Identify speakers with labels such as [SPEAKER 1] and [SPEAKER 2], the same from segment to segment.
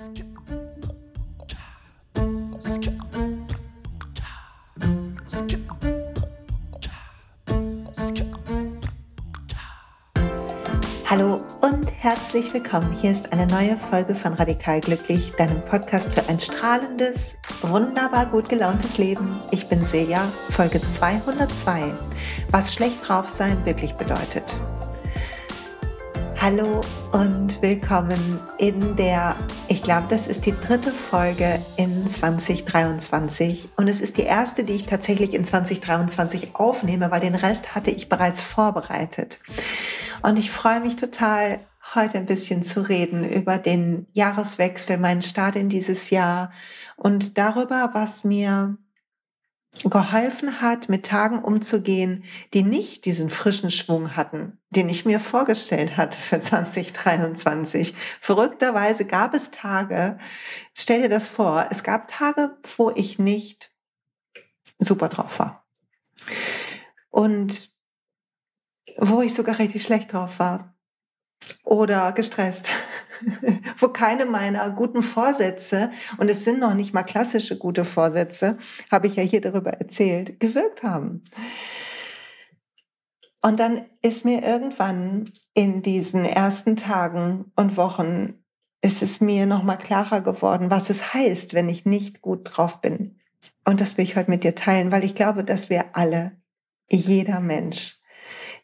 [SPEAKER 1] Hallo und herzlich willkommen. Hier ist eine neue Folge von Radikal Glücklich, deinem Podcast für ein strahlendes, wunderbar gut gelauntes Leben. Ich bin Silja, Folge 202. Was schlecht drauf sein wirklich bedeutet. Hallo und willkommen in der, ich glaube, das ist die dritte Folge in 2023 und es ist die erste, die ich tatsächlich in 2023 aufnehme, weil den Rest hatte ich bereits vorbereitet. Und ich freue mich total, heute ein bisschen zu reden über den Jahreswechsel, meinen Start in dieses Jahr und darüber, was mir geholfen hat, mit Tagen umzugehen, die nicht diesen frischen Schwung hatten, den ich mir vorgestellt hatte für 2023. Verrückterweise gab es Tage, stell dir das vor, es gab Tage, wo ich nicht super drauf war. Und wo ich sogar richtig schlecht drauf war oder gestresst, wo keine meiner guten Vorsätze, und es sind noch nicht mal klassische gute Vorsätze, habe ich ja hier darüber erzählt, gewirkt haben. Und dann ist mir irgendwann in diesen ersten Tagen und Wochen ist es mir noch mal klarer geworden, was es heißt, wenn ich nicht gut drauf bin. Und das will ich heute mit dir teilen, weil ich glaube, dass wir alle, jeder Mensch,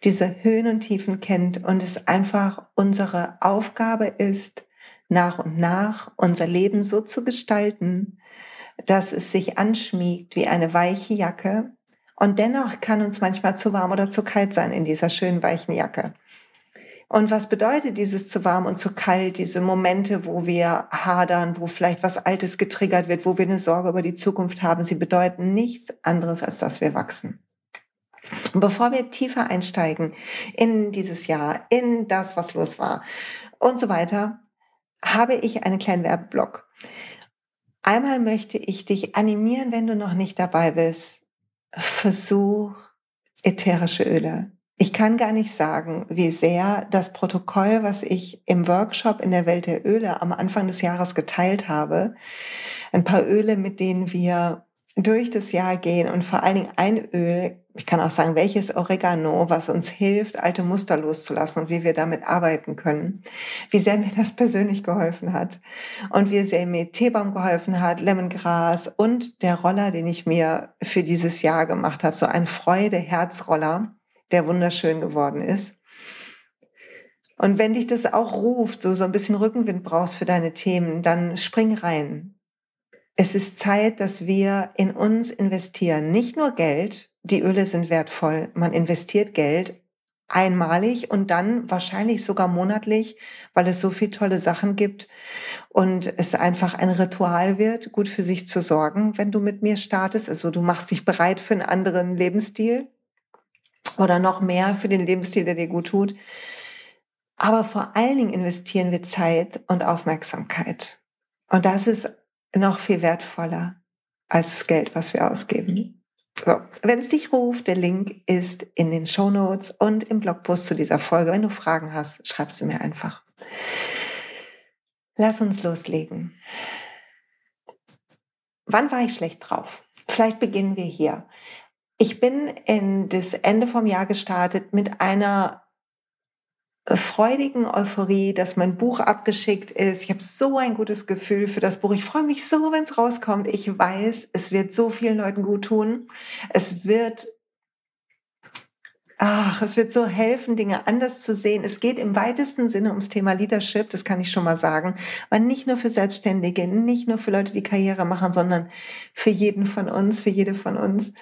[SPEAKER 1] diese Höhen und Tiefen kennt und es einfach unsere Aufgabe ist, nach und nach unser Leben so zu gestalten, dass es sich anschmiegt wie eine weiche Jacke. Und dennoch kann uns manchmal zu warm oder zu kalt sein in dieser schönen weichen Jacke. Und was bedeutet dieses zu warm und zu kalt, diese Momente, wo wir hadern, wo vielleicht was Altes getriggert wird, wo wir eine Sorge über die Zukunft haben? Sie bedeuten nichts anderes, als dass wir wachsen. Bevor wir tiefer einsteigen in dieses Jahr, in das, was los war und so weiter, habe ich einen kleinen Werbeblock. Einmal möchte ich dich animieren, wenn du noch nicht dabei bist, versuch ätherische Öle. Ich kann gar nicht sagen, wie sehr das Protokoll, was ich im Workshop in der Welt der Öle am Anfang des Jahres geteilt habe, ein paar Öle, mit denen wir durch das Jahr gehen und vor allen Dingen ein Öl ich kann auch sagen, welches Oregano, was uns hilft, alte Muster loszulassen und wie wir damit arbeiten können. Wie sehr mir das persönlich geholfen hat. Und wie sehr mir Teebaum geholfen hat, Lemongras und der Roller, den ich mir für dieses Jahr gemacht habe. So ein Freude-Herzroller, der wunderschön geworden ist. Und wenn dich das auch ruft, so, so ein bisschen Rückenwind brauchst für deine Themen, dann spring rein. Es ist Zeit, dass wir in uns investieren. Nicht nur Geld, die Öle sind wertvoll. Man investiert Geld einmalig und dann wahrscheinlich sogar monatlich, weil es so viele tolle Sachen gibt und es einfach ein Ritual wird, gut für sich zu sorgen, wenn du mit mir startest. Also du machst dich bereit für einen anderen Lebensstil oder noch mehr für den Lebensstil, der dir gut tut. Aber vor allen Dingen investieren wir Zeit und Aufmerksamkeit. Und das ist noch viel wertvoller als das Geld, was wir ausgeben. So, wenn es dich ruft, der Link ist in den Show Notes und im Blogpost zu dieser Folge. Wenn du Fragen hast, schreibst du mir einfach. Lass uns loslegen. Wann war ich schlecht drauf? Vielleicht beginnen wir hier. Ich bin in das Ende vom Jahr gestartet mit einer freudigen Euphorie, dass mein Buch abgeschickt ist. Ich habe so ein gutes Gefühl für das Buch. Ich freue mich so, wenn es rauskommt. Ich weiß, es wird so vielen Leuten gut tun. Es wird Ach, es wird so helfen, Dinge anders zu sehen. Es geht im weitesten Sinne ums Thema Leadership, das kann ich schon mal sagen. Aber nicht nur für Selbstständige, nicht nur für Leute, die Karriere machen, sondern für jeden von uns, für jede von uns.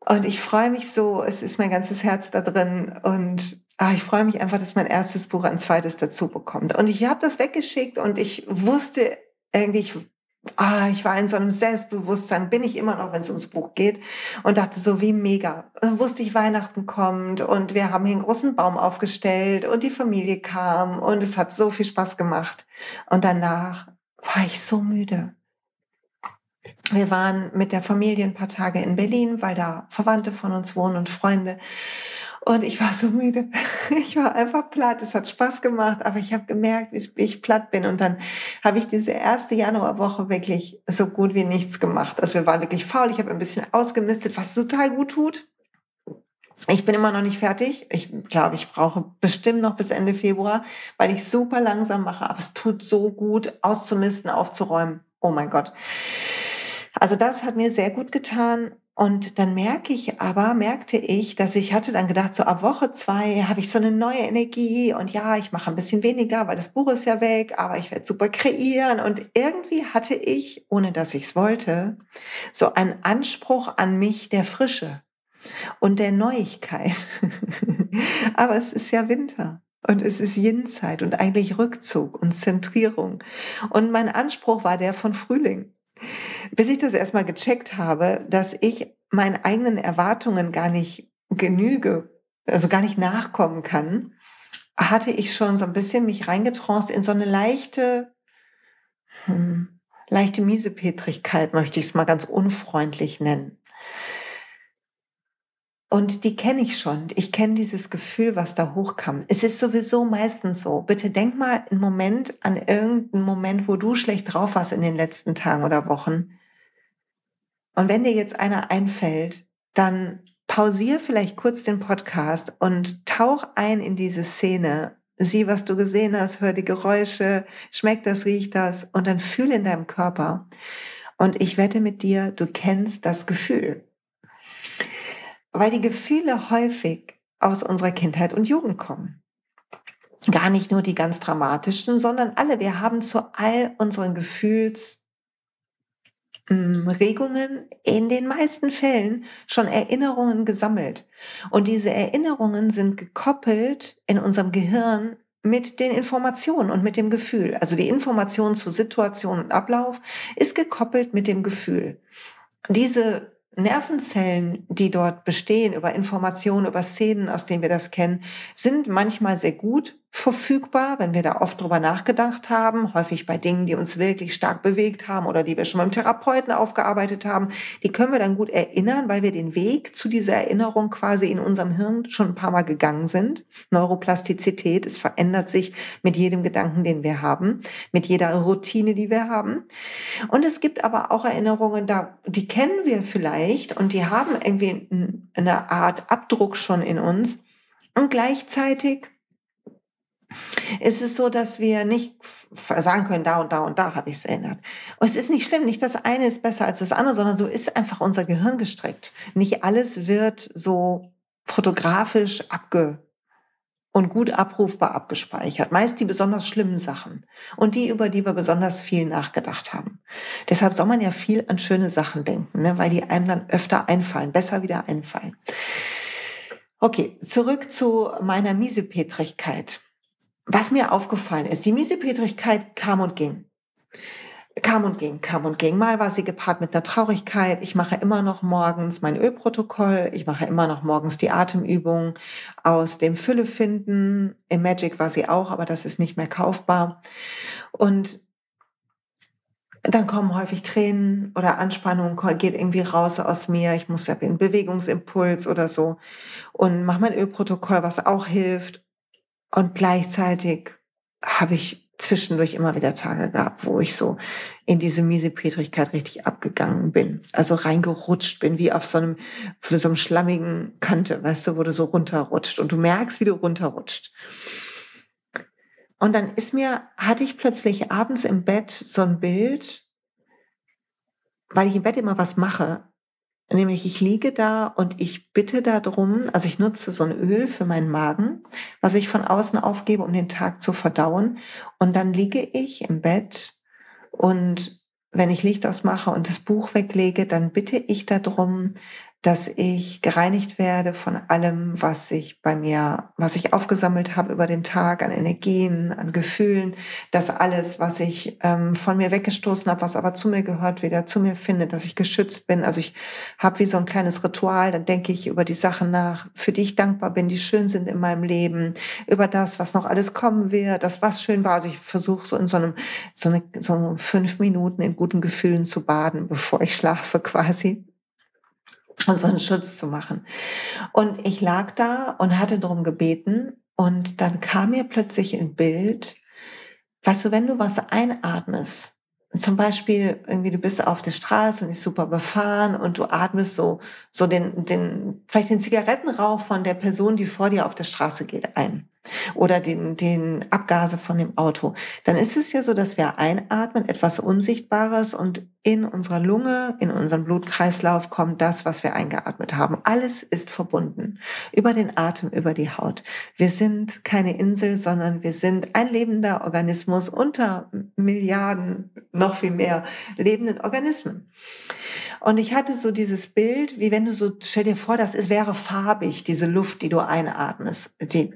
[SPEAKER 1] Und ich freue mich so, es ist mein ganzes Herz da drin und ah, ich freue mich einfach, dass mein erstes Buch ein zweites dazu bekommt. Und ich habe das weggeschickt und ich wusste irgendwie, ich, ah, ich war in so einem Selbstbewusstsein, bin ich immer noch, wenn es ums Buch geht, und dachte so, wie mega. Dann wusste ich, Weihnachten kommt und wir haben hier einen großen Baum aufgestellt und die Familie kam und es hat so viel Spaß gemacht. Und danach war ich so müde. Wir waren mit der Familie ein paar Tage in Berlin, weil da Verwandte von uns wohnen und Freunde. Und ich war so müde. Ich war einfach platt. Es hat Spaß gemacht, aber ich habe gemerkt, wie ich platt bin. Und dann habe ich diese erste Januarwoche wirklich so gut wie nichts gemacht. Also wir waren wirklich faul. Ich habe ein bisschen ausgemistet, was total gut tut. Ich bin immer noch nicht fertig. Ich glaube, ich brauche bestimmt noch bis Ende Februar, weil ich super langsam mache. Aber es tut so gut, auszumisten, aufzuräumen. Oh mein Gott. Also das hat mir sehr gut getan. Und dann merke ich aber, merkte ich, dass ich hatte dann gedacht, so ab Woche zwei habe ich so eine neue Energie und ja, ich mache ein bisschen weniger, weil das Buch ist ja weg, aber ich werde super kreieren. Und irgendwie hatte ich, ohne dass ich es wollte, so einen Anspruch an mich der Frische und der Neuigkeit. Aber es ist ja Winter. Und es ist Yin-Zeit und eigentlich Rückzug und Zentrierung. Und mein Anspruch war der von Frühling. Bis ich das erstmal gecheckt habe, dass ich meinen eigenen Erwartungen gar nicht genüge, also gar nicht nachkommen kann, hatte ich schon so ein bisschen mich reingetraust in so eine leichte, hm, leichte Miesepetrigkeit, möchte ich es mal ganz unfreundlich nennen. Und die kenne ich schon. Ich kenne dieses Gefühl, was da hochkam. Es ist sowieso meistens so. Bitte denk mal einen Moment an irgendeinen Moment, wo du schlecht drauf warst in den letzten Tagen oder Wochen. Und wenn dir jetzt einer einfällt, dann pausier vielleicht kurz den Podcast und tauch ein in diese Szene. Sieh, was du gesehen hast, hör die Geräusche, schmeckt das, riecht das und dann fühl in deinem Körper. Und ich wette mit dir, du kennst das Gefühl weil die Gefühle häufig aus unserer Kindheit und Jugend kommen. Gar nicht nur die ganz dramatischen, sondern alle. Wir haben zu all unseren Gefühlsregungen in den meisten Fällen schon Erinnerungen gesammelt. Und diese Erinnerungen sind gekoppelt in unserem Gehirn mit den Informationen und mit dem Gefühl. Also die Information zu Situation und Ablauf ist gekoppelt mit dem Gefühl. Diese Nervenzellen, die dort bestehen, über Informationen, über Szenen, aus denen wir das kennen, sind manchmal sehr gut verfügbar, wenn wir da oft drüber nachgedacht haben, häufig bei Dingen, die uns wirklich stark bewegt haben oder die wir schon beim Therapeuten aufgearbeitet haben, die können wir dann gut erinnern, weil wir den Weg zu dieser Erinnerung quasi in unserem Hirn schon ein paar Mal gegangen sind. Neuroplastizität, es verändert sich mit jedem Gedanken, den wir haben, mit jeder Routine, die wir haben. Und es gibt aber auch Erinnerungen, da, die kennen wir vielleicht und die haben irgendwie eine Art Abdruck schon in uns. Und gleichzeitig ist es so, dass wir nicht sagen können, da und da und da habe ich es erinnert. Und es ist nicht schlimm, nicht das eine ist besser als das andere, sondern so ist einfach unser Gehirn gestrickt. Nicht alles wird so fotografisch abge und gut abrufbar abgespeichert. Meist die besonders schlimmen Sachen und die, über die wir besonders viel nachgedacht haben. Deshalb soll man ja viel an schöne Sachen denken, ne? weil die einem dann öfter einfallen, besser wieder einfallen. Okay, zurück zu meiner Miesepetrigkeit. Was mir aufgefallen ist, die Miesepetrigkeit kam und ging. Kam und ging, kam und ging. Mal war sie gepaart mit einer Traurigkeit. Ich mache immer noch morgens mein Ölprotokoll. Ich mache immer noch morgens die Atemübung aus dem Fülle finden. Im Magic war sie auch, aber das ist nicht mehr kaufbar. Und dann kommen häufig Tränen oder Anspannung, geht irgendwie raus aus mir. Ich muss ja einen Bewegungsimpuls oder so und mache mein Ölprotokoll, was auch hilft. Und gleichzeitig habe ich zwischendurch immer wieder Tage gehabt, wo ich so in diese Miesepetrigkeit richtig abgegangen bin. Also reingerutscht bin, wie auf so einem, für so einem schlammigen Kante, weißt du, wo du so runterrutscht und du merkst, wie du runterrutscht. Und dann ist mir, hatte ich plötzlich abends im Bett so ein Bild, weil ich im Bett immer was mache, Nämlich ich liege da und ich bitte darum, also ich nutze so ein Öl für meinen Magen, was ich von außen aufgebe, um den Tag zu verdauen. Und dann liege ich im Bett und wenn ich Licht ausmache und das Buch weglege, dann bitte ich darum, dass ich gereinigt werde von allem, was ich bei mir, was ich aufgesammelt habe über den Tag an Energien, an Gefühlen, dass alles, was ich ähm, von mir weggestoßen habe, was aber zu mir gehört, wieder zu mir finde, dass ich geschützt bin. Also ich habe wie so ein kleines Ritual, dann denke ich über die Sachen nach, für die ich dankbar bin, die schön sind in meinem Leben, über das, was noch alles kommen wird, das, was schön war. Also ich versuche so in so einem, so, eine, so fünf Minuten in guten Gefühlen zu baden, bevor ich schlafe quasi. Unseren Schutz zu machen. Und ich lag da und hatte darum gebeten und dann kam mir plötzlich ein Bild, weißt du, wenn du was einatmest, zum Beispiel irgendwie du bist auf der Straße und ist super befahren und du atmest so, so den, den, vielleicht den Zigarettenrauch von der Person, die vor dir auf der Straße geht, ein oder den, den Abgase von dem Auto, dann ist es ja so, dass wir einatmen, etwas Unsichtbares und in unserer Lunge, in unserem Blutkreislauf kommt das, was wir eingeatmet haben. Alles ist verbunden. Über den Atem, über die Haut. Wir sind keine Insel, sondern wir sind ein lebender Organismus unter Milliarden, noch viel mehr lebenden Organismen. Und ich hatte so dieses Bild, wie wenn du so, stell dir vor, das ist, wäre farbig, diese Luft, die du einatmest, die,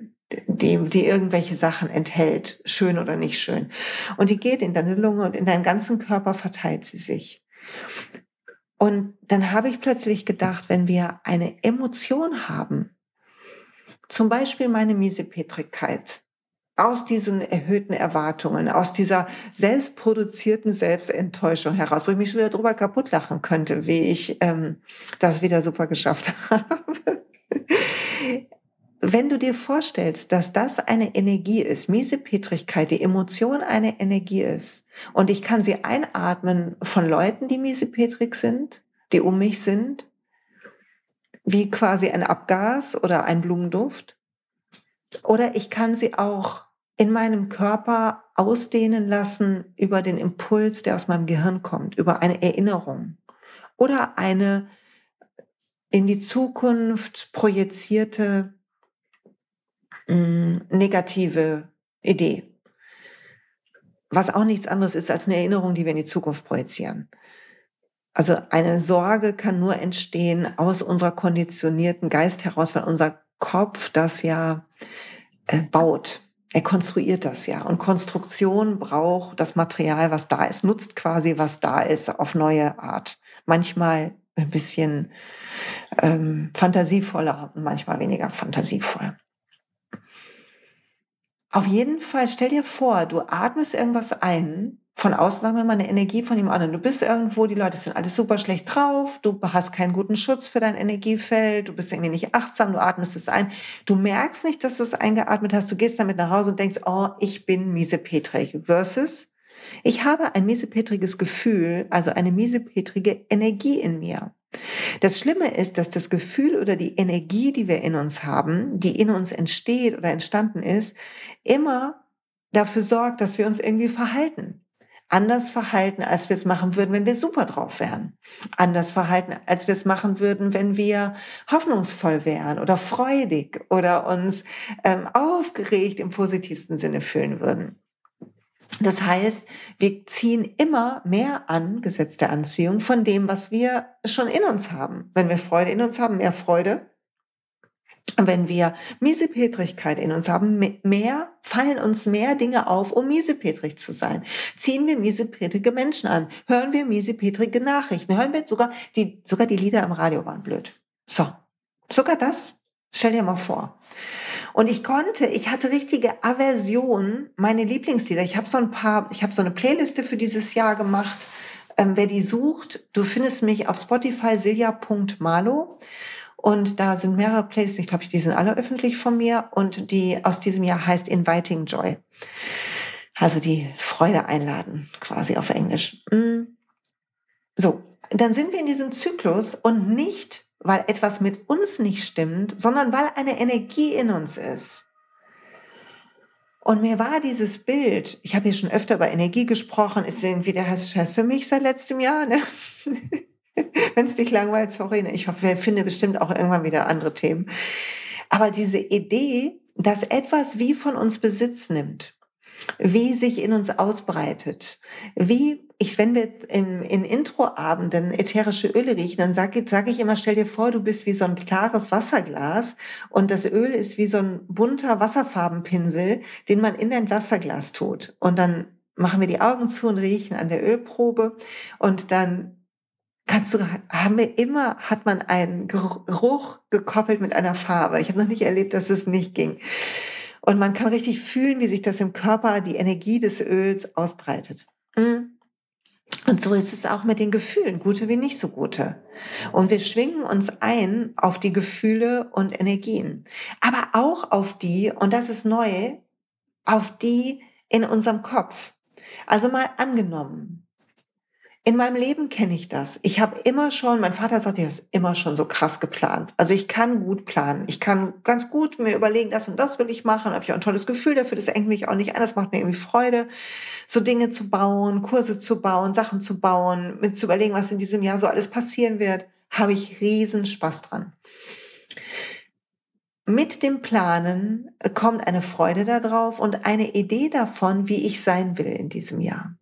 [SPEAKER 1] die, die irgendwelche Sachen enthält, schön oder nicht schön. Und die geht in deine Lunge und in deinen ganzen Körper verteilt sie sich. Und dann habe ich plötzlich gedacht, wenn wir eine Emotion haben, zum Beispiel meine Miesepetrigkeit, aus diesen erhöhten Erwartungen, aus dieser selbstproduzierten Selbstenttäuschung heraus, wo ich mich schon wieder drüber kaputt lachen könnte, wie ich ähm, das wieder super geschafft habe wenn du dir vorstellst, dass das eine Energie ist, Miesepetrigkeit, die Emotion eine Energie ist, und ich kann sie einatmen von Leuten, die miesepetrig sind, die um mich sind, wie quasi ein Abgas oder ein Blumenduft, oder ich kann sie auch in meinem Körper ausdehnen lassen über den Impuls, der aus meinem Gehirn kommt, über eine Erinnerung oder eine in die Zukunft projizierte Mm, negative Idee. Was auch nichts anderes ist als eine Erinnerung, die wir in die Zukunft projizieren. Also eine Sorge kann nur entstehen aus unserer konditionierten Geist heraus, weil unser Kopf das ja äh, baut. Er konstruiert das ja. Und Konstruktion braucht das Material, was da ist, nutzt quasi, was da ist, auf neue Art. Manchmal ein bisschen ähm, fantasievoller und manchmal weniger fantasievoll. Auf jeden Fall, stell dir vor, du atmest irgendwas ein, von außen sagen wir mal eine Energie von dem anderen. Du bist irgendwo, die Leute sind alle super schlecht drauf, du hast keinen guten Schutz für dein Energiefeld, du bist irgendwie nicht achtsam, du atmest es ein. Du merkst nicht, dass du es eingeatmet hast, du gehst damit nach Hause und denkst, oh, ich bin miesepetrig. Versus, ich habe ein miesepetriges Gefühl, also eine miesepetrige Energie in mir. Das Schlimme ist, dass das Gefühl oder die Energie, die wir in uns haben, die in uns entsteht oder entstanden ist, immer dafür sorgt, dass wir uns irgendwie verhalten. Anders verhalten, als wir es machen würden, wenn wir super drauf wären. Anders verhalten, als wir es machen würden, wenn wir hoffnungsvoll wären oder freudig oder uns ähm, aufgeregt im positivsten Sinne fühlen würden. Das heißt, wir ziehen immer mehr an, Gesetz der Anziehung, von dem, was wir schon in uns haben. Wenn wir Freude in uns haben, mehr Freude. Wenn wir Miesepetrigkeit in uns haben, mehr, fallen uns mehr Dinge auf, um miesepetrig zu sein. Ziehen wir miesepetrige Menschen an, hören wir miesepetrige Nachrichten, hören wir sogar die, sogar die Lieder im Radio waren blöd. So. Sogar das. Stell dir mal vor. Und ich konnte, ich hatte richtige Aversion, meine Lieblingslieder. Ich habe so ein paar, ich habe so eine Playliste für dieses Jahr gemacht. Ähm, wer die sucht, du findest mich auf Spotify silja.malo. Und da sind mehrere Playlists, ich glaube, die sind alle öffentlich von mir. Und die aus diesem Jahr heißt Inviting Joy. Also die Freude einladen, quasi auf Englisch. Mm. So, dann sind wir in diesem Zyklus und nicht weil etwas mit uns nicht stimmt, sondern weil eine Energie in uns ist. Und mir war dieses Bild, ich habe hier schon öfter über Energie gesprochen, ist irgendwie der heiße Scheiß für mich seit letztem Jahr. Ne? Wenn es dich langweilt, sorry. Ne? Ich hoffe, wir finden bestimmt auch irgendwann wieder andere Themen. Aber diese Idee, dass etwas wie von uns Besitz nimmt, wie sich in uns ausbreitet, wie ich, wenn wir in, in Introabenden ätherische Öle riechen, dann sage sag ich immer, stell dir vor, du bist wie so ein klares Wasserglas und das Öl ist wie so ein bunter Wasserfarbenpinsel, den man in ein Wasserglas tut. Und dann machen wir die Augen zu und riechen an der Ölprobe und dann kannst du, haben wir immer, hat man einen Geruch gekoppelt mit einer Farbe. Ich habe noch nicht erlebt, dass es nicht ging. Und man kann richtig fühlen, wie sich das im Körper, die Energie des Öls ausbreitet. Mhm. Und so ist es auch mit den Gefühlen, gute wie nicht so gute. Und wir schwingen uns ein auf die Gefühle und Energien, aber auch auf die, und das ist neu, auf die in unserem Kopf. Also mal angenommen, in meinem Leben kenne ich das. Ich habe immer schon, mein Vater sagt, ich habe immer schon so krass geplant. Also ich kann gut planen. Ich kann ganz gut mir überlegen, das und das will ich machen. Habe ich auch ein tolles Gefühl dafür. Das engt mich auch nicht an. Das macht mir irgendwie Freude, so Dinge zu bauen, Kurse zu bauen, Sachen zu bauen, mit zu überlegen, was in diesem Jahr so alles passieren wird. Habe ich riesen Spaß dran. Mit dem Planen kommt eine Freude darauf und eine Idee davon, wie ich sein will in diesem Jahr.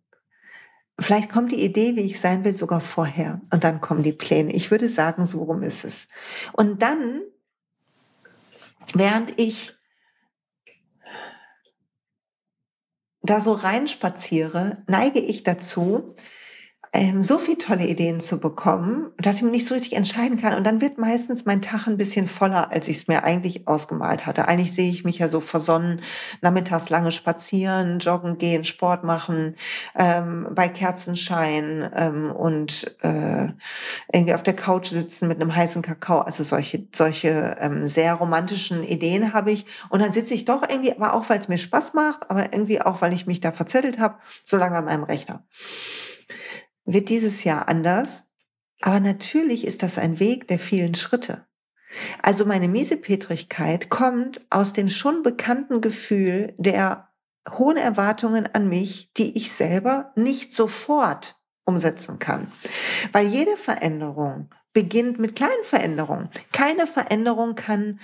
[SPEAKER 1] Vielleicht kommt die Idee, wie ich sein will, sogar vorher. Und dann kommen die Pläne. Ich würde sagen, so rum ist es. Und dann, während ich da so reinspaziere, neige ich dazu, ähm, so viele tolle Ideen zu bekommen, dass ich mich nicht so richtig entscheiden kann. Und dann wird meistens mein Tag ein bisschen voller, als ich es mir eigentlich ausgemalt hatte. Eigentlich sehe ich mich ja so versonnen, nachmittags lange spazieren, joggen gehen, Sport machen, ähm, bei Kerzenschein ähm, und äh, irgendwie auf der Couch sitzen mit einem heißen Kakao. Also solche, solche ähm, sehr romantischen Ideen habe ich. Und dann sitze ich doch irgendwie, aber auch weil es mir Spaß macht, aber irgendwie auch, weil ich mich da verzettelt habe, so lange an meinem Rechner wird dieses Jahr anders. Aber natürlich ist das ein Weg der vielen Schritte. Also meine Miesepetrigkeit kommt aus dem schon bekannten Gefühl der hohen Erwartungen an mich, die ich selber nicht sofort umsetzen kann. Weil jede Veränderung beginnt mit kleinen Veränderungen. Keine Veränderung kann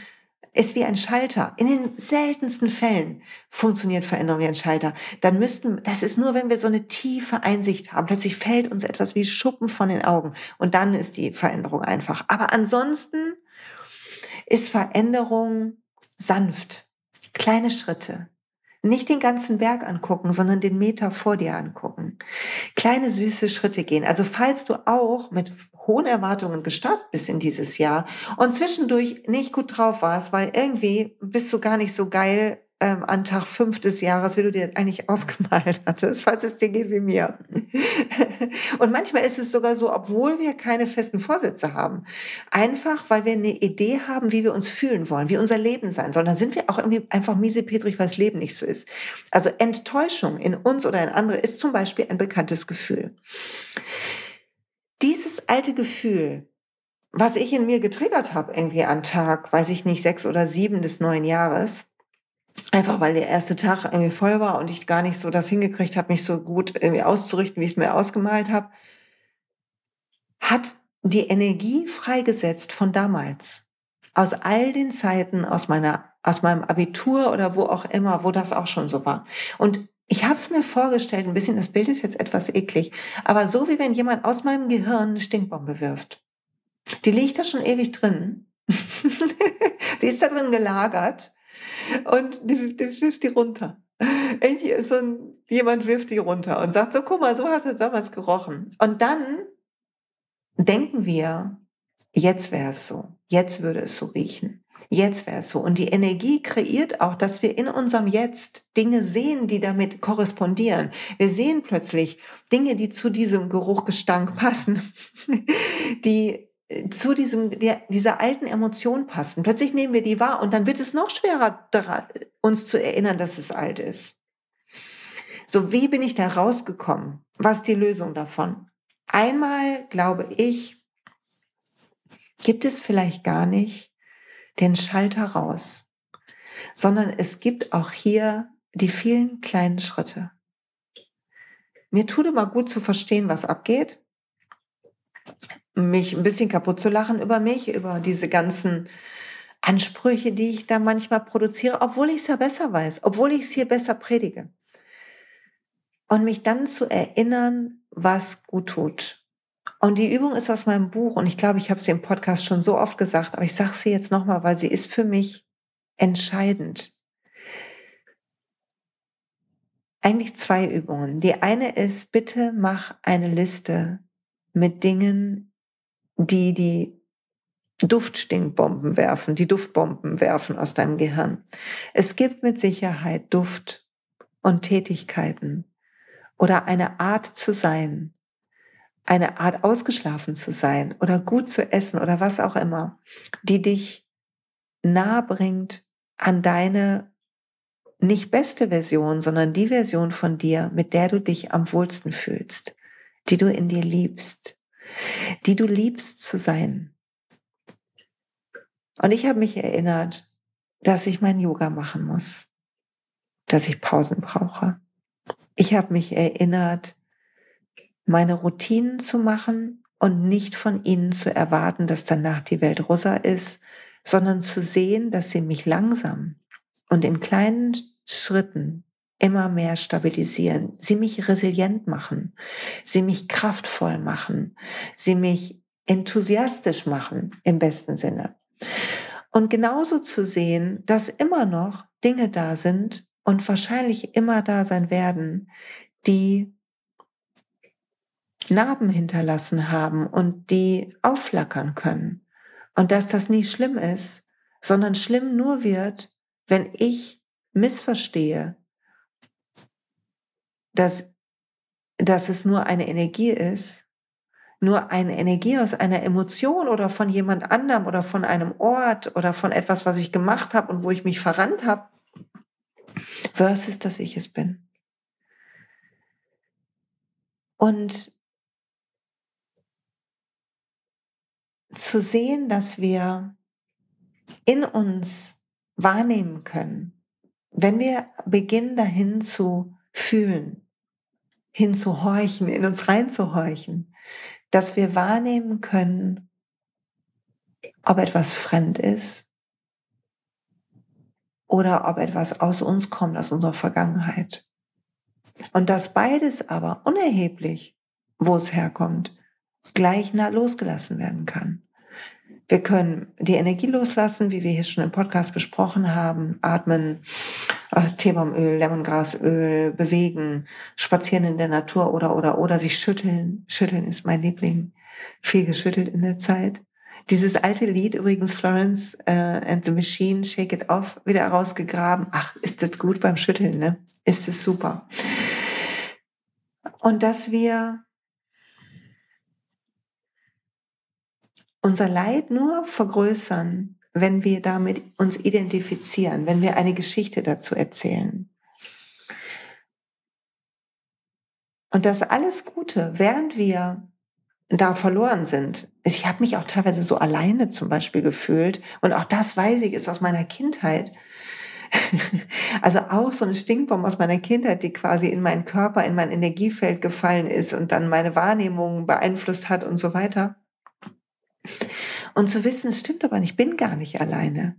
[SPEAKER 1] ist wie ein Schalter. In den seltensten Fällen funktioniert Veränderung wie ein Schalter. Dann müssten, das ist nur, wenn wir so eine tiefe Einsicht haben. Plötzlich fällt uns etwas wie Schuppen von den Augen. Und dann ist die Veränderung einfach. Aber ansonsten ist Veränderung sanft. Kleine Schritte. Nicht den ganzen Berg angucken, sondern den Meter vor dir angucken. Kleine süße Schritte gehen. Also falls du auch mit hohen Erwartungen gestartet bist in dieses Jahr und zwischendurch nicht gut drauf warst, weil irgendwie bist du gar nicht so geil ähm, an Tag fünf des Jahres, wie du dir eigentlich ausgemalt hattest, falls es dir geht wie mir. und manchmal ist es sogar so, obwohl wir keine festen Vorsätze haben, einfach weil wir eine Idee haben, wie wir uns fühlen wollen, wie unser Leben sein soll, dann sind wir auch irgendwie einfach miesepetrig, weil das Leben nicht so ist. Also Enttäuschung in uns oder in andere ist zum Beispiel ein bekanntes Gefühl. Dieses alte Gefühl, was ich in mir getriggert habe, irgendwie an Tag, weiß ich nicht, sechs oder sieben des neuen Jahres, Einfach weil der erste Tag irgendwie voll war und ich gar nicht so das hingekriegt habe, mich so gut irgendwie auszurichten, wie ich es mir ausgemalt habe, hat die Energie freigesetzt von damals. Aus all den Zeiten, aus meiner, aus meinem Abitur oder wo auch immer, wo das auch schon so war. Und ich habe es mir vorgestellt, ein bisschen, das Bild ist jetzt etwas eklig, aber so wie wenn jemand aus meinem Gehirn eine Stinkbombe wirft. Die liegt da schon ewig drin. die ist da drin gelagert und die, die wirft die runter. So ein, jemand wirft die runter und sagt so, guck mal, so hat er damals gerochen. Und dann denken wir, jetzt wäre es so, jetzt würde es so riechen, jetzt wäre es so. Und die Energie kreiert auch, dass wir in unserem Jetzt Dinge sehen, die damit korrespondieren. Wir sehen plötzlich Dinge, die zu diesem Geruchgestank passen, die zu diesem, der, dieser alten Emotion passen. Plötzlich nehmen wir die wahr und dann wird es noch schwerer, daran, uns zu erinnern, dass es alt ist. So, wie bin ich da rausgekommen? Was ist die Lösung davon? Einmal glaube ich, gibt es vielleicht gar nicht den Schalter raus, sondern es gibt auch hier die vielen kleinen Schritte. Mir tut immer gut zu verstehen, was abgeht mich ein bisschen kaputt zu lachen über mich, über diese ganzen Ansprüche, die ich da manchmal produziere, obwohl ich es ja besser weiß, obwohl ich es hier besser predige. Und mich dann zu erinnern, was gut tut. Und die Übung ist aus meinem Buch und ich glaube, ich habe sie im Podcast schon so oft gesagt, aber ich sage sie jetzt nochmal, weil sie ist für mich entscheidend. Eigentlich zwei Übungen. Die eine ist, bitte mach eine Liste mit Dingen, die die Duftstinkbomben werfen, die Duftbomben werfen aus deinem Gehirn. Es gibt mit Sicherheit Duft und Tätigkeiten oder eine Art zu sein, eine Art ausgeschlafen zu sein oder gut zu essen oder was auch immer, die dich nah bringt an deine nicht beste Version, sondern die Version von dir, mit der du dich am wohlsten fühlst, die du in dir liebst, die du liebst zu sein. Und ich habe mich erinnert, dass ich mein Yoga machen muss, dass ich Pausen brauche. Ich habe mich erinnert, meine Routinen zu machen und nicht von ihnen zu erwarten, dass danach die Welt rosa ist, sondern zu sehen, dass sie mich langsam und in kleinen Schritten immer mehr stabilisieren, sie mich resilient machen, sie mich kraftvoll machen, sie mich enthusiastisch machen im besten Sinne. Und genauso zu sehen, dass immer noch Dinge da sind und wahrscheinlich immer da sein werden, die Narben hinterlassen haben und die aufflackern können. Und dass das nie schlimm ist, sondern schlimm nur wird, wenn ich missverstehe, dass, dass es nur eine Energie ist, nur eine Energie aus einer Emotion oder von jemand anderem oder von einem Ort oder von etwas, was ich gemacht habe und wo ich mich verrannt habe, versus dass ich es bin. Und zu sehen, dass wir in uns wahrnehmen können, wenn wir beginnen dahin zu fühlen, hinzuhorchen, in uns reinzuhorchen, dass wir wahrnehmen können, ob etwas fremd ist oder ob etwas aus uns kommt, aus unserer Vergangenheit. Und dass beides aber unerheblich, wo es herkommt, gleich losgelassen werden kann. Wir können die Energie loslassen, wie wir hier schon im Podcast besprochen haben, atmen, äh, Teebaumöl, Lemongrasöl, bewegen, spazieren in der Natur oder, oder, oder sich schütteln. Schütteln ist mein Liebling. Viel geschüttelt in der Zeit. Dieses alte Lied übrigens, Florence äh, and the Machine, Shake It Off, wieder rausgegraben. Ach, ist das gut beim Schütteln, ne? Ist es super. Und dass wir unser Leid nur vergrößern, wenn wir damit uns identifizieren, wenn wir eine Geschichte dazu erzählen. Und das alles Gute, während wir da verloren sind. Ich habe mich auch teilweise so alleine zum Beispiel gefühlt. Und auch das weiß ich, ist aus meiner Kindheit. Also auch so eine Stinkbombe aus meiner Kindheit, die quasi in meinen Körper, in mein Energiefeld gefallen ist und dann meine Wahrnehmung beeinflusst hat und so weiter. Und zu wissen, es stimmt aber nicht, ich bin gar nicht alleine.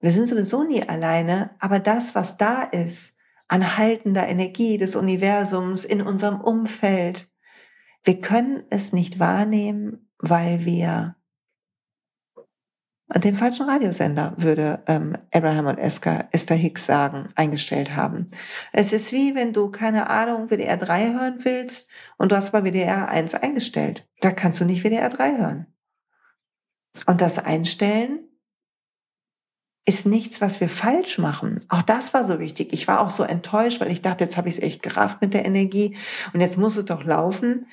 [SPEAKER 1] Wir sind sowieso nie alleine, aber das, was da ist, an haltender Energie des Universums in unserem Umfeld, wir können es nicht wahrnehmen, weil wir den falschen Radiosender, würde ähm, Abraham und Esther, Esther Hicks sagen, eingestellt haben. Es ist wie wenn du, keine Ahnung, WDR 3 hören willst und du hast bei WDR 1 eingestellt. Da kannst du nicht WDR 3 hören. Und das Einstellen ist nichts, was wir falsch machen. Auch das war so wichtig. Ich war auch so enttäuscht, weil ich dachte, jetzt habe ich es echt gerafft mit der Energie und jetzt muss es doch laufen.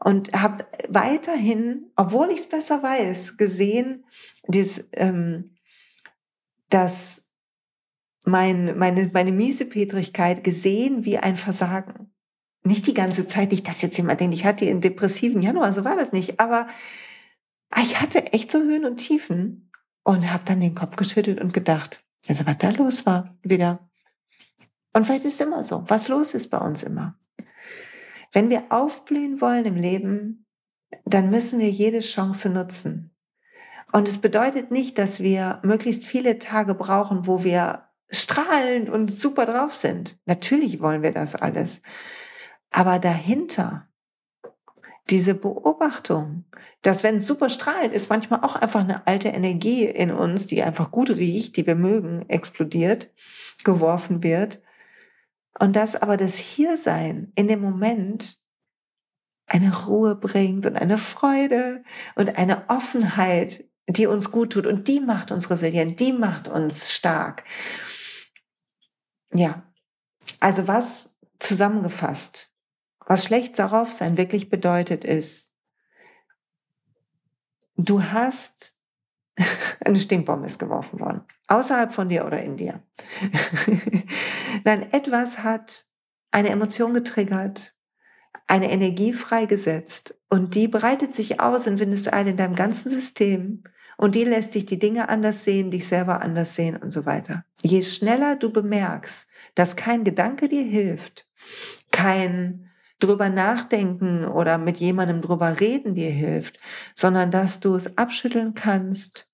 [SPEAKER 1] Und habe weiterhin, obwohl ich es besser weiß, gesehen, dies, ähm, dass mein, meine, meine Miesepetrigkeit gesehen wie ein Versagen. Nicht die ganze Zeit, nicht, dass jetzt jemand denkt, ich hatte einen depressiven Januar, so war das nicht. Aber ich hatte echt so Höhen und Tiefen und habe dann den Kopf geschüttelt und gedacht, also was da los war, wieder. Und vielleicht ist es immer so, was los ist bei uns immer. Wenn wir aufblühen wollen im Leben, dann müssen wir jede Chance nutzen. Und es bedeutet nicht, dass wir möglichst viele Tage brauchen, wo wir strahlend und super drauf sind. Natürlich wollen wir das alles. Aber dahinter diese Beobachtung, dass wenn es super strahlend ist, manchmal auch einfach eine alte Energie in uns, die einfach gut riecht, die wir mögen, explodiert, geworfen wird. Und dass aber das Hiersein in dem Moment eine Ruhe bringt und eine Freude und eine Offenheit, die uns gut tut und die macht uns resilient, die macht uns stark. Ja, also was zusammengefasst Was schlecht darauf sein wirklich bedeutet ist, du hast eine Stinkbombe ist geworfen worden. Außerhalb von dir oder in dir. Nein, etwas hat eine Emotion getriggert, eine Energie freigesetzt und die breitet sich aus in Windeseile in deinem ganzen System und die lässt dich die Dinge anders sehen, dich selber anders sehen und so weiter. Je schneller du bemerkst, dass kein Gedanke dir hilft, kein drüber nachdenken oder mit jemandem drüber reden dir hilft, sondern dass du es abschütteln kannst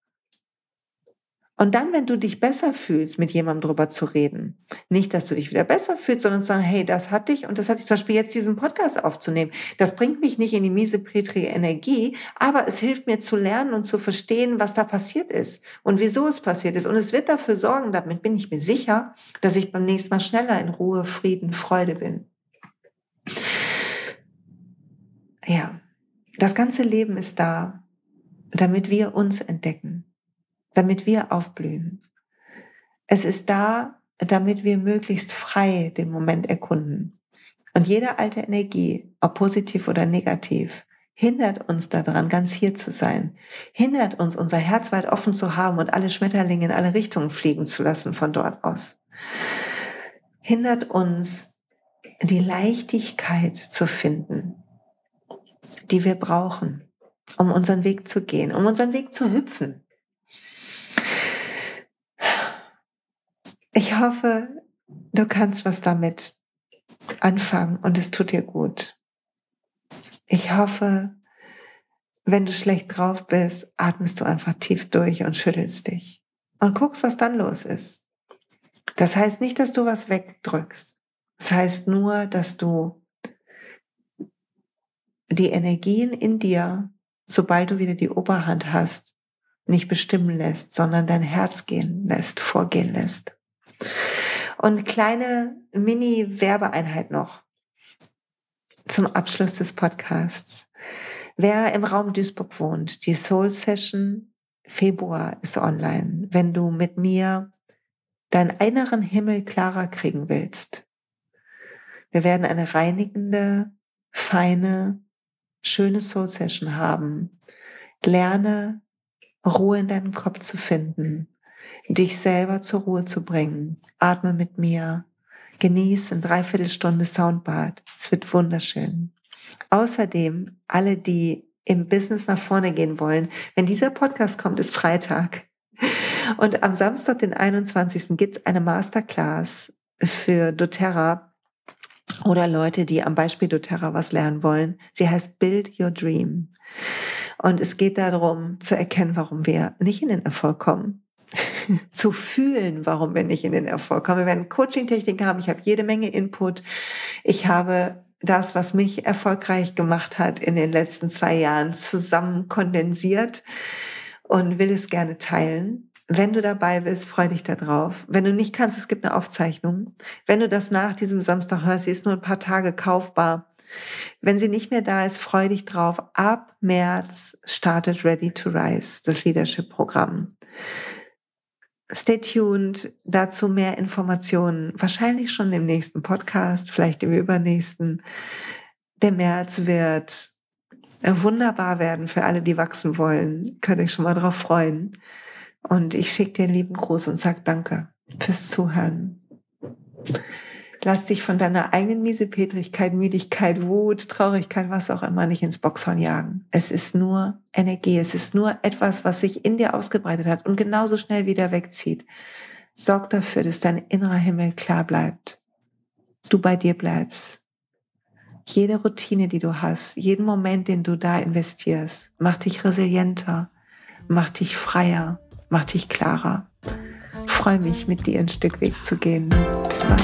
[SPEAKER 1] und dann, wenn du dich besser fühlst, mit jemandem drüber zu reden, nicht, dass du dich wieder besser fühlst, sondern zu sagen, hey, das hatte ich und das hatte ich zum Beispiel jetzt diesen Podcast aufzunehmen. Das bringt mich nicht in die miese, petrige Energie, aber es hilft mir zu lernen und zu verstehen, was da passiert ist und wieso es passiert ist. Und es wird dafür sorgen, damit bin ich mir sicher, dass ich beim nächsten Mal schneller in Ruhe, Frieden, Freude bin. Ja, das ganze Leben ist da, damit wir uns entdecken damit wir aufblühen. Es ist da, damit wir möglichst frei den Moment erkunden. Und jede alte Energie, ob positiv oder negativ, hindert uns daran, ganz hier zu sein, hindert uns, unser Herz weit offen zu haben und alle Schmetterlinge in alle Richtungen fliegen zu lassen von dort aus, hindert uns, die Leichtigkeit zu finden, die wir brauchen, um unseren Weg zu gehen, um unseren Weg zu hüpfen, Ich hoffe, du kannst was damit anfangen und es tut dir gut. Ich hoffe, wenn du schlecht drauf bist, atmest du einfach tief durch und schüttelst dich und guckst, was dann los ist. Das heißt nicht, dass du was wegdrückst. Das heißt nur, dass du die Energien in dir, sobald du wieder die Oberhand hast, nicht bestimmen lässt, sondern dein Herz gehen lässt, vorgehen lässt. Und kleine Mini-Werbeeinheit noch zum Abschluss des Podcasts. Wer im Raum Duisburg wohnt, die Soul Session Februar ist online. Wenn du mit mir deinen inneren Himmel klarer kriegen willst. Wir werden eine reinigende, feine, schöne Soul Session haben. Lerne Ruhe in deinem Kopf zu finden dich selber zur Ruhe zu bringen. Atme mit mir. Genieß in Dreiviertelstunde Soundbad. Es wird wunderschön. Außerdem, alle, die im Business nach vorne gehen wollen, wenn dieser Podcast kommt, ist Freitag. Und am Samstag, den 21. gibt es eine Masterclass für doTERRA oder Leute, die am Beispiel doTERRA was lernen wollen. Sie heißt Build Your Dream. Und es geht darum, zu erkennen, warum wir nicht in den Erfolg kommen zu fühlen, warum wir nicht in den Erfolg kommen. Wir werden Coaching-Techniken haben, ich habe jede Menge Input. Ich habe das, was mich erfolgreich gemacht hat in den letzten zwei Jahren, zusammen kondensiert und will es gerne teilen. Wenn du dabei bist, freu dich darauf. Wenn du nicht kannst, es gibt eine Aufzeichnung. Wenn du das nach diesem Samstag hörst, sie ist nur ein paar Tage kaufbar. Wenn sie nicht mehr da ist, freu dich drauf. Ab März startet Ready to Rise, das Leadership-Programm. Stay tuned, dazu mehr Informationen, wahrscheinlich schon im nächsten Podcast, vielleicht im übernächsten. Der März wird wunderbar werden für alle, die wachsen wollen. Könnt euch schon mal drauf freuen. Und ich schicke dir einen lieben Gruß und sag Danke fürs Zuhören. Lass dich von deiner eigenen Miesepetrigkeit, Müdigkeit, Wut, Traurigkeit, was auch immer nicht ins Boxhorn jagen. Es ist nur Energie. Es ist nur etwas, was sich in dir ausgebreitet hat und genauso schnell wieder wegzieht. Sorg dafür, dass dein innerer Himmel klar bleibt. Du bei dir bleibst. Jede Routine, die du hast, jeden Moment, den du da investierst, macht dich resilienter, macht dich freier, macht dich klarer. Freue mich, mit dir ein Stück Weg zu gehen. Bis bald.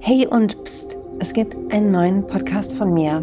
[SPEAKER 2] Hey und pst, es gibt einen neuen Podcast von mir,